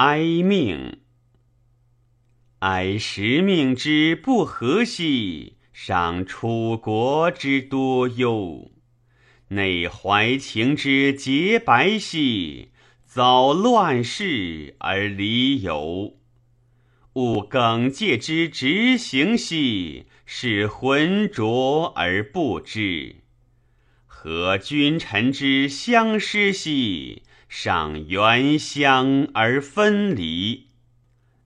哀命。哀时命之不和兮，伤楚国之多忧。内怀情之洁白兮，遭乱世而离游。勿耿介之执行兮，使浑浊而不知。和君臣之相失兮，赏原香而分离。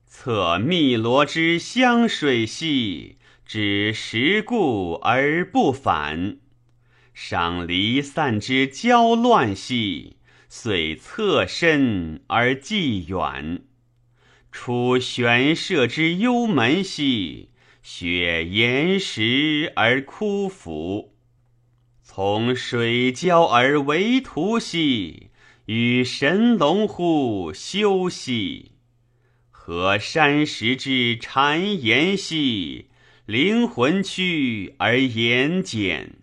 测汨罗之湘水兮，知时故而不返；赏离散之交乱兮，遂侧身而寄远。出玄舍之幽门兮，雪岩石而枯腐；从水交而为徒兮，与神龙乎休兮。河山石之谗言兮，灵魂屈而言简；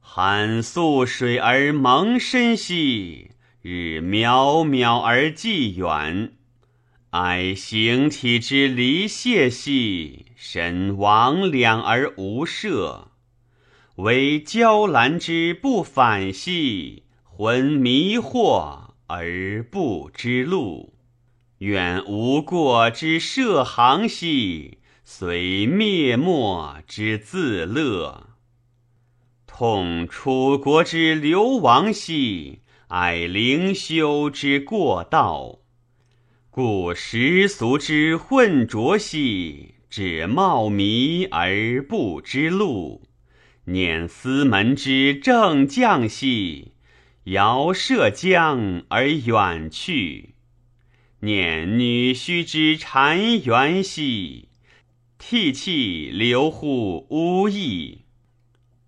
寒素水而蒙身兮，日渺渺而际远。哀形体之离谢兮，神亡两而无涉。惟娇兰之不返兮，魂迷惑而不知路。远无过之涉行兮，随灭没之自乐。痛楚国之流亡兮，哀灵修之过道。故时俗之混浊兮，指冒迷而不知路；念司门之正将兮，遥涉江而远去。念女婿之谗言兮，涕泣流乎呜咽。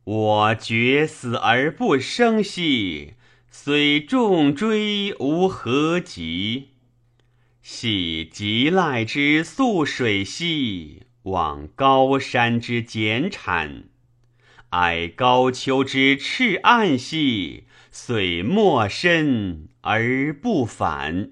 我决死而不生兮，虽众追无何及。系极赖之宿水兮，望高山之简产；哀高丘之赤岸兮，遂没深而不返。